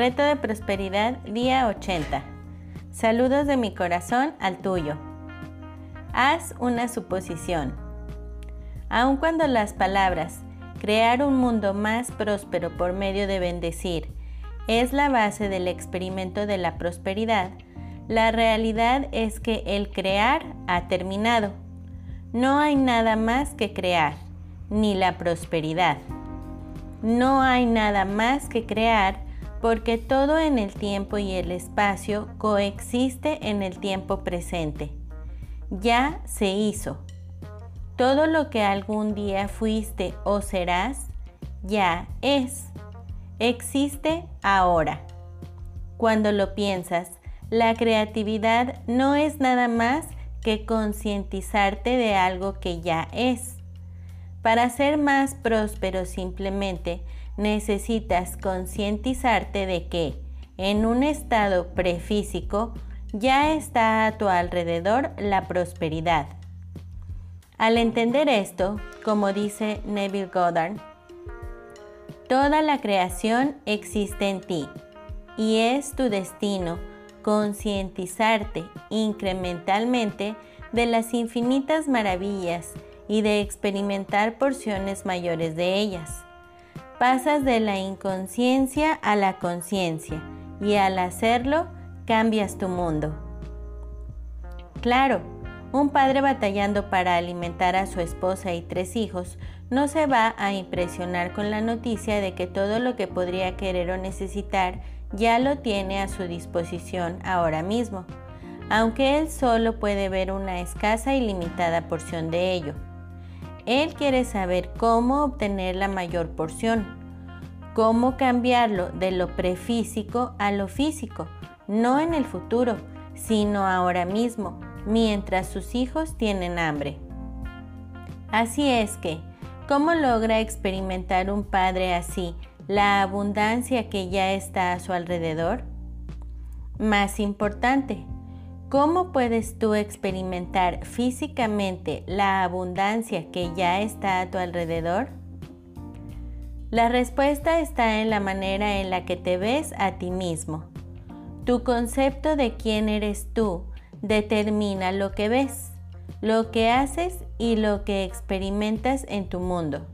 Reto de Prosperidad, día 80. Saludos de mi corazón al tuyo. Haz una suposición. Aun cuando las palabras crear un mundo más próspero por medio de bendecir es la base del experimento de la prosperidad, la realidad es que el crear ha terminado. No hay nada más que crear, ni la prosperidad. No hay nada más que crear porque todo en el tiempo y el espacio coexiste en el tiempo presente. Ya se hizo. Todo lo que algún día fuiste o serás, ya es. Existe ahora. Cuando lo piensas, la creatividad no es nada más que concientizarte de algo que ya es. Para ser más próspero simplemente necesitas concientizarte de que en un estado prefísico ya está a tu alrededor la prosperidad. Al entender esto, como dice Neville Goddard, toda la creación existe en ti y es tu destino concientizarte incrementalmente de las infinitas maravillas y de experimentar porciones mayores de ellas pasas de la inconsciencia a la conciencia y al hacerlo cambias tu mundo. Claro, un padre batallando para alimentar a su esposa y tres hijos no se va a impresionar con la noticia de que todo lo que podría querer o necesitar ya lo tiene a su disposición ahora mismo, aunque él solo puede ver una escasa y limitada porción de ello. Él quiere saber cómo obtener la mayor porción, cómo cambiarlo de lo prefísico a lo físico, no en el futuro, sino ahora mismo, mientras sus hijos tienen hambre. Así es que, ¿cómo logra experimentar un padre así la abundancia que ya está a su alrededor? Más importante, ¿Cómo puedes tú experimentar físicamente la abundancia que ya está a tu alrededor? La respuesta está en la manera en la que te ves a ti mismo. Tu concepto de quién eres tú determina lo que ves, lo que haces y lo que experimentas en tu mundo.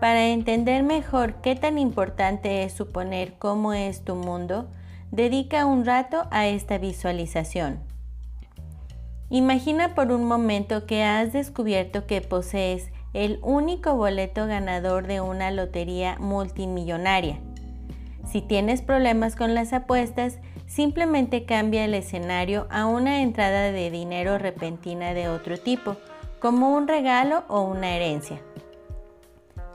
Para entender mejor qué tan importante es suponer cómo es tu mundo, Dedica un rato a esta visualización. Imagina por un momento que has descubierto que posees el único boleto ganador de una lotería multimillonaria. Si tienes problemas con las apuestas, simplemente cambia el escenario a una entrada de dinero repentina de otro tipo, como un regalo o una herencia.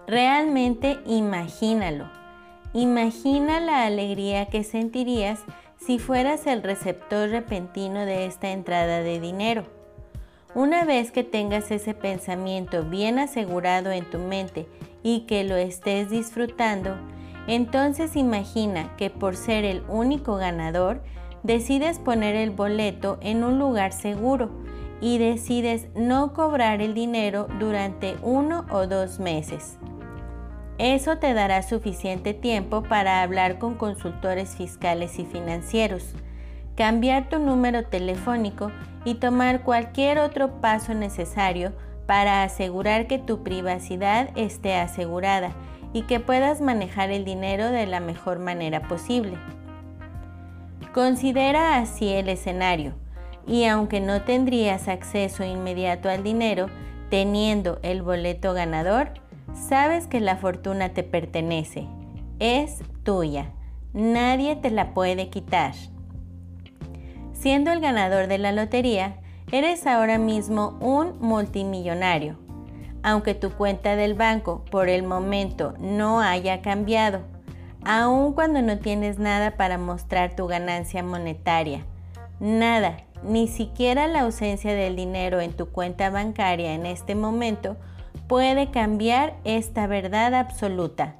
Realmente imagínalo. Imagina la alegría que sentirías si fueras el receptor repentino de esta entrada de dinero. Una vez que tengas ese pensamiento bien asegurado en tu mente y que lo estés disfrutando, entonces imagina que por ser el único ganador, decides poner el boleto en un lugar seguro y decides no cobrar el dinero durante uno o dos meses. Eso te dará suficiente tiempo para hablar con consultores fiscales y financieros, cambiar tu número telefónico y tomar cualquier otro paso necesario para asegurar que tu privacidad esté asegurada y que puedas manejar el dinero de la mejor manera posible. Considera así el escenario y aunque no tendrías acceso inmediato al dinero, teniendo el boleto ganador, Sabes que la fortuna te pertenece, es tuya, nadie te la puede quitar. Siendo el ganador de la lotería, eres ahora mismo un multimillonario, aunque tu cuenta del banco por el momento no haya cambiado, aun cuando no tienes nada para mostrar tu ganancia monetaria. Nada, ni siquiera la ausencia del dinero en tu cuenta bancaria en este momento puede cambiar esta verdad absoluta.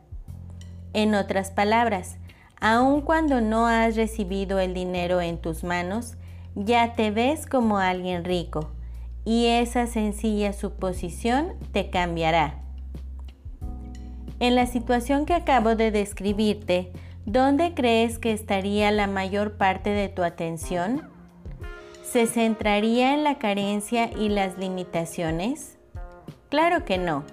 En otras palabras, aun cuando no has recibido el dinero en tus manos, ya te ves como alguien rico y esa sencilla suposición te cambiará. En la situación que acabo de describirte, ¿dónde crees que estaría la mayor parte de tu atención? ¿Se centraría en la carencia y las limitaciones? Claro que no.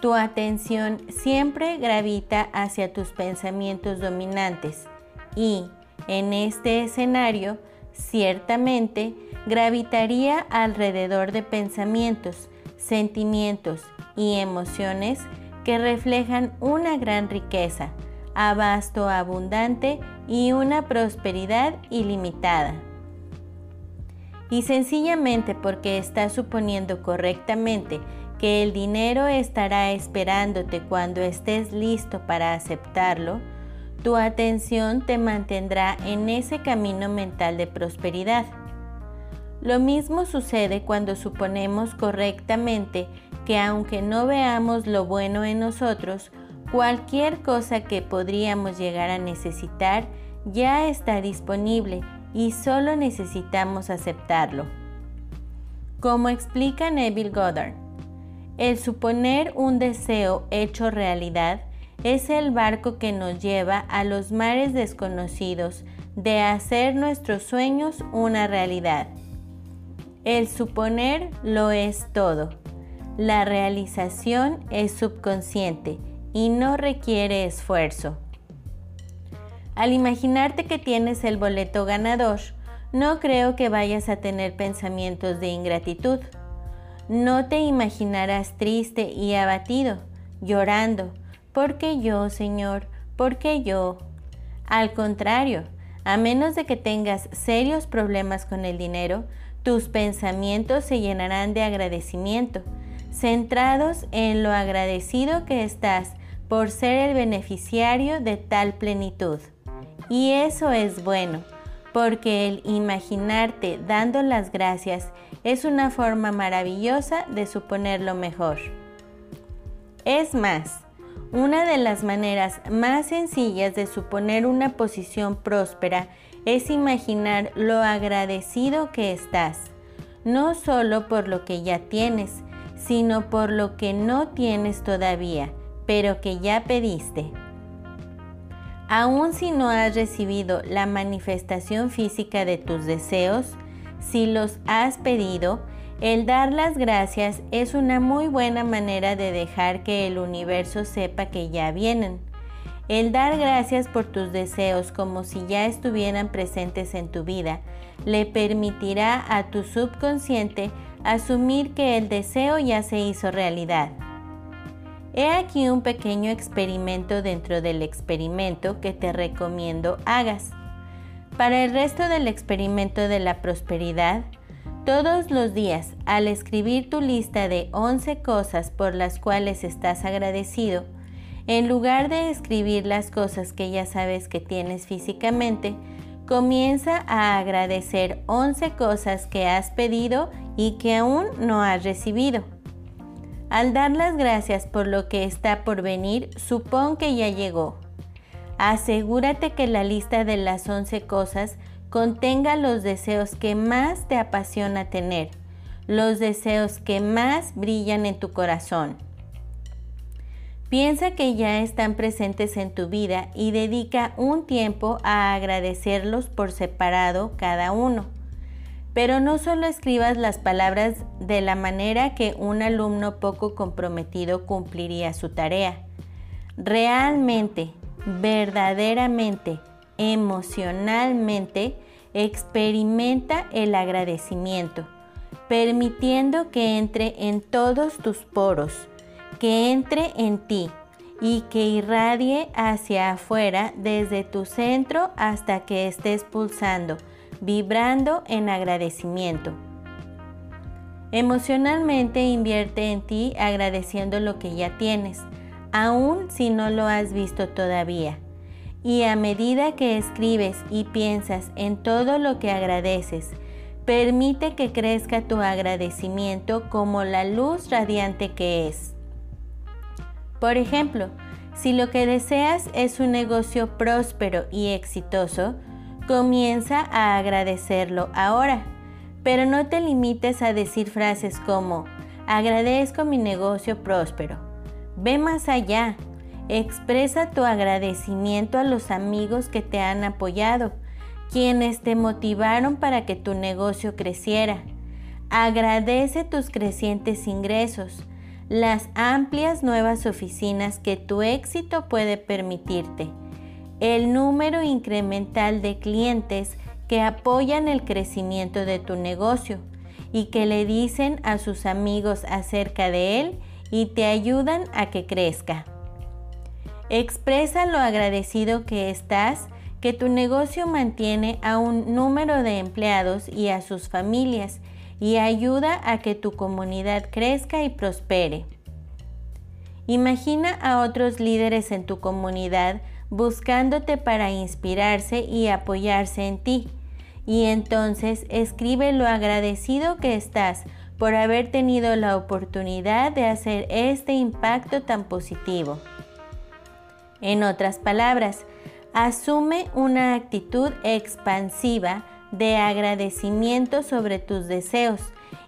Tu atención siempre gravita hacia tus pensamientos dominantes y, en este escenario, ciertamente gravitaría alrededor de pensamientos, sentimientos y emociones que reflejan una gran riqueza, abasto abundante y una prosperidad ilimitada. Y sencillamente porque estás suponiendo correctamente que el dinero estará esperándote cuando estés listo para aceptarlo, tu atención te mantendrá en ese camino mental de prosperidad. Lo mismo sucede cuando suponemos correctamente que aunque no veamos lo bueno en nosotros, cualquier cosa que podríamos llegar a necesitar ya está disponible y solo necesitamos aceptarlo. Como explica Neville Goddard, el suponer un deseo hecho realidad es el barco que nos lleva a los mares desconocidos de hacer nuestros sueños una realidad. El suponer lo es todo. La realización es subconsciente y no requiere esfuerzo. Al imaginarte que tienes el boleto ganador, no creo que vayas a tener pensamientos de ingratitud no te imaginarás triste y abatido, llorando, porque yo, Señor, porque yo. Al contrario, a menos de que tengas serios problemas con el dinero, tus pensamientos se llenarán de agradecimiento, centrados en lo agradecido que estás por ser el beneficiario de tal plenitud. Y eso es bueno, porque el imaginarte dando las gracias es una forma maravillosa de suponer lo mejor. Es más, una de las maneras más sencillas de suponer una posición próspera es imaginar lo agradecido que estás, no solo por lo que ya tienes, sino por lo que no tienes todavía, pero que ya pediste. Aun si no has recibido la manifestación física de tus deseos, si los has pedido, el dar las gracias es una muy buena manera de dejar que el universo sepa que ya vienen. El dar gracias por tus deseos como si ya estuvieran presentes en tu vida le permitirá a tu subconsciente asumir que el deseo ya se hizo realidad. He aquí un pequeño experimento dentro del experimento que te recomiendo hagas. Para el resto del experimento de la prosperidad, todos los días, al escribir tu lista de 11 cosas por las cuales estás agradecido, en lugar de escribir las cosas que ya sabes que tienes físicamente, comienza a agradecer 11 cosas que has pedido y que aún no has recibido. Al dar las gracias por lo que está por venir, supón que ya llegó Asegúrate que la lista de las 11 cosas contenga los deseos que más te apasiona tener, los deseos que más brillan en tu corazón. Piensa que ya están presentes en tu vida y dedica un tiempo a agradecerlos por separado cada uno. Pero no solo escribas las palabras de la manera que un alumno poco comprometido cumpliría su tarea. Realmente verdaderamente, emocionalmente, experimenta el agradecimiento, permitiendo que entre en todos tus poros, que entre en ti y que irradie hacia afuera desde tu centro hasta que estés pulsando, vibrando en agradecimiento. Emocionalmente invierte en ti agradeciendo lo que ya tienes aun si no lo has visto todavía. Y a medida que escribes y piensas en todo lo que agradeces, permite que crezca tu agradecimiento como la luz radiante que es. Por ejemplo, si lo que deseas es un negocio próspero y exitoso, comienza a agradecerlo ahora, pero no te limites a decir frases como agradezco mi negocio próspero Ve más allá. Expresa tu agradecimiento a los amigos que te han apoyado, quienes te motivaron para que tu negocio creciera. Agradece tus crecientes ingresos, las amplias nuevas oficinas que tu éxito puede permitirte, el número incremental de clientes que apoyan el crecimiento de tu negocio y que le dicen a sus amigos acerca de él y te ayudan a que crezca. Expresa lo agradecido que estás que tu negocio mantiene a un número de empleados y a sus familias y ayuda a que tu comunidad crezca y prospere. Imagina a otros líderes en tu comunidad buscándote para inspirarse y apoyarse en ti. Y entonces escribe lo agradecido que estás por haber tenido la oportunidad de hacer este impacto tan positivo. En otras palabras, asume una actitud expansiva de agradecimiento sobre tus deseos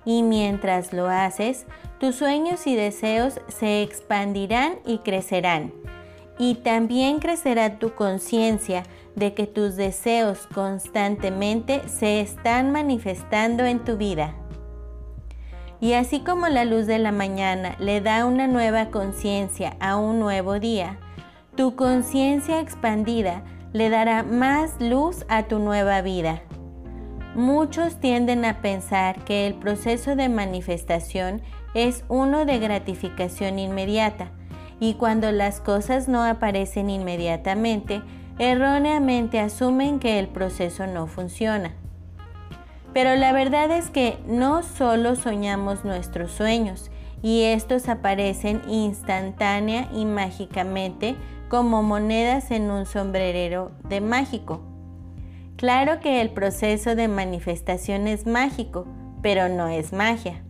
y mientras lo haces, tus sueños y deseos se expandirán y crecerán. Y también crecerá tu conciencia de que tus deseos constantemente se están manifestando en tu vida. Y así como la luz de la mañana le da una nueva conciencia a un nuevo día, tu conciencia expandida le dará más luz a tu nueva vida. Muchos tienden a pensar que el proceso de manifestación es uno de gratificación inmediata y cuando las cosas no aparecen inmediatamente, erróneamente asumen que el proceso no funciona. Pero la verdad es que no solo soñamos nuestros sueños y estos aparecen instantánea y mágicamente como monedas en un sombrerero de mágico. Claro que el proceso de manifestación es mágico, pero no es magia.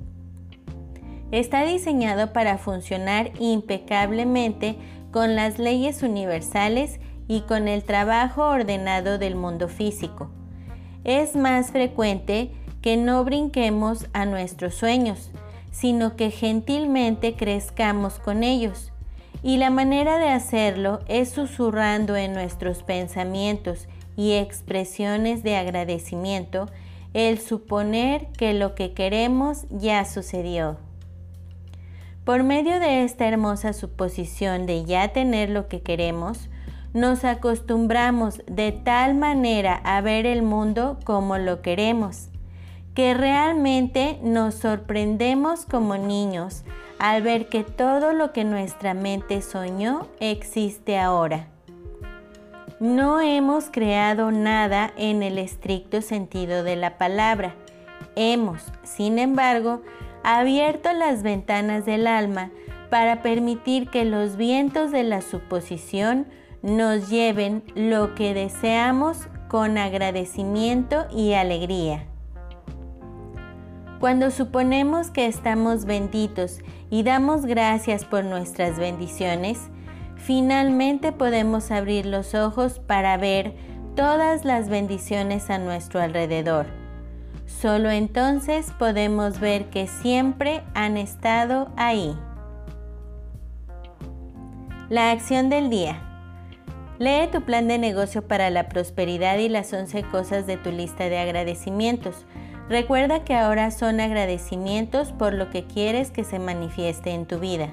Está diseñado para funcionar impecablemente con las leyes universales y con el trabajo ordenado del mundo físico. Es más frecuente que no brinquemos a nuestros sueños, sino que gentilmente crezcamos con ellos y la manera de hacerlo es susurrando en nuestros pensamientos y expresiones de agradecimiento el suponer que lo que queremos ya sucedió. Por medio de esta hermosa suposición de ya tener lo que queremos, nos acostumbramos de tal manera a ver el mundo como lo queremos, que realmente nos sorprendemos como niños al ver que todo lo que nuestra mente soñó existe ahora. No hemos creado nada en el estricto sentido de la palabra. Hemos, sin embargo, abierto las ventanas del alma para permitir que los vientos de la suposición nos lleven lo que deseamos con agradecimiento y alegría. Cuando suponemos que estamos benditos y damos gracias por nuestras bendiciones, finalmente podemos abrir los ojos para ver todas las bendiciones a nuestro alrededor. Solo entonces podemos ver que siempre han estado ahí. La acción del día. Lee tu plan de negocio para la prosperidad y las 11 cosas de tu lista de agradecimientos. Recuerda que ahora son agradecimientos por lo que quieres que se manifieste en tu vida.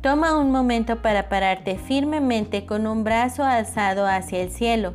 Toma un momento para pararte firmemente con un brazo alzado hacia el cielo,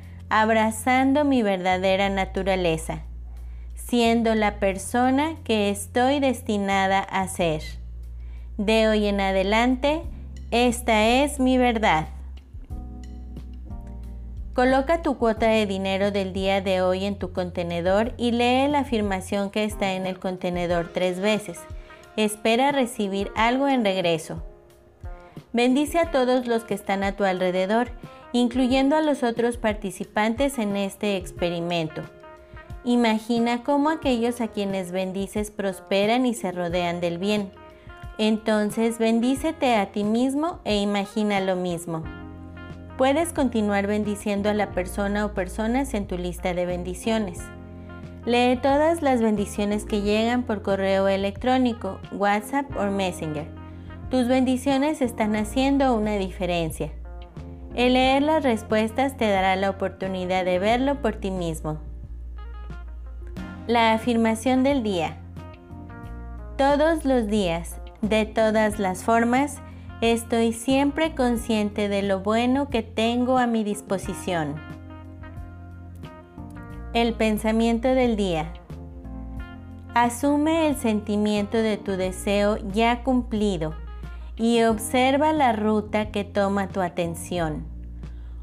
abrazando mi verdadera naturaleza, siendo la persona que estoy destinada a ser. De hoy en adelante, esta es mi verdad. Coloca tu cuota de dinero del día de hoy en tu contenedor y lee la afirmación que está en el contenedor tres veces. Espera recibir algo en regreso. Bendice a todos los que están a tu alrededor, incluyendo a los otros participantes en este experimento. Imagina cómo aquellos a quienes bendices prosperan y se rodean del bien. Entonces bendícete a ti mismo e imagina lo mismo. Puedes continuar bendiciendo a la persona o personas en tu lista de bendiciones. Lee todas las bendiciones que llegan por correo electrónico, WhatsApp o Messenger. Tus bendiciones están haciendo una diferencia. El leer las respuestas te dará la oportunidad de verlo por ti mismo. La afirmación del día. Todos los días, de todas las formas, estoy siempre consciente de lo bueno que tengo a mi disposición. El pensamiento del día. Asume el sentimiento de tu deseo ya cumplido y observa la ruta que toma tu atención.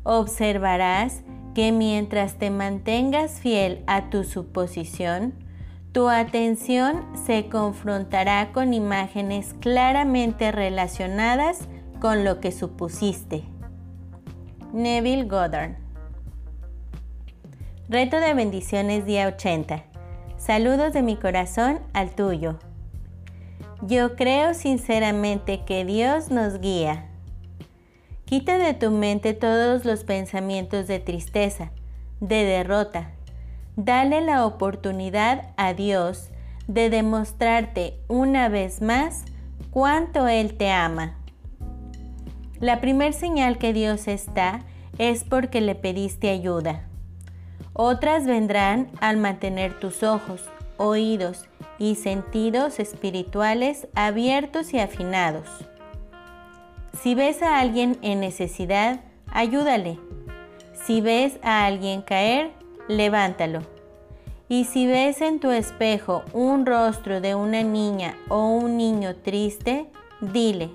Observarás que mientras te mantengas fiel a tu suposición, tu atención se confrontará con imágenes claramente relacionadas con lo que supusiste. Neville Goddard Reto de bendiciones día 80. Saludos de mi corazón al tuyo. Yo creo sinceramente que Dios nos guía. Quita de tu mente todos los pensamientos de tristeza, de derrota. Dale la oportunidad a Dios de demostrarte una vez más cuánto Él te ama. La primer señal que Dios está es porque le pediste ayuda. Otras vendrán al mantener tus ojos, oídos y sentidos espirituales abiertos y afinados. Si ves a alguien en necesidad, ayúdale. Si ves a alguien caer, levántalo. Y si ves en tu espejo un rostro de una niña o un niño triste, dile,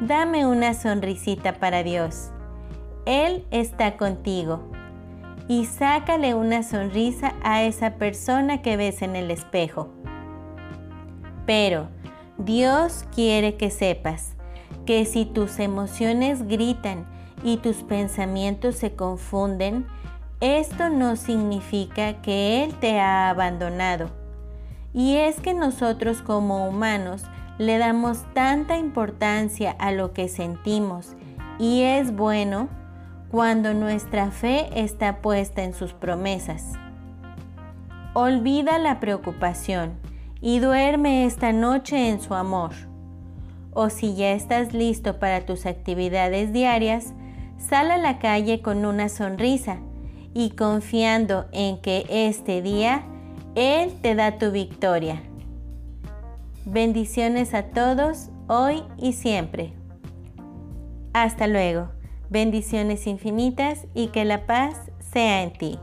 dame una sonrisita para Dios. Él está contigo. Y sácale una sonrisa a esa persona que ves en el espejo. Pero Dios quiere que sepas que si tus emociones gritan y tus pensamientos se confunden, esto no significa que Él te ha abandonado. Y es que nosotros como humanos le damos tanta importancia a lo que sentimos y es bueno cuando nuestra fe está puesta en sus promesas. Olvida la preocupación y duerme esta noche en su amor. O si ya estás listo para tus actividades diarias, sal a la calle con una sonrisa y confiando en que este día Él te da tu victoria. Bendiciones a todos hoy y siempre. Hasta luego. Bendiciones infinitas y que la paz sea en ti.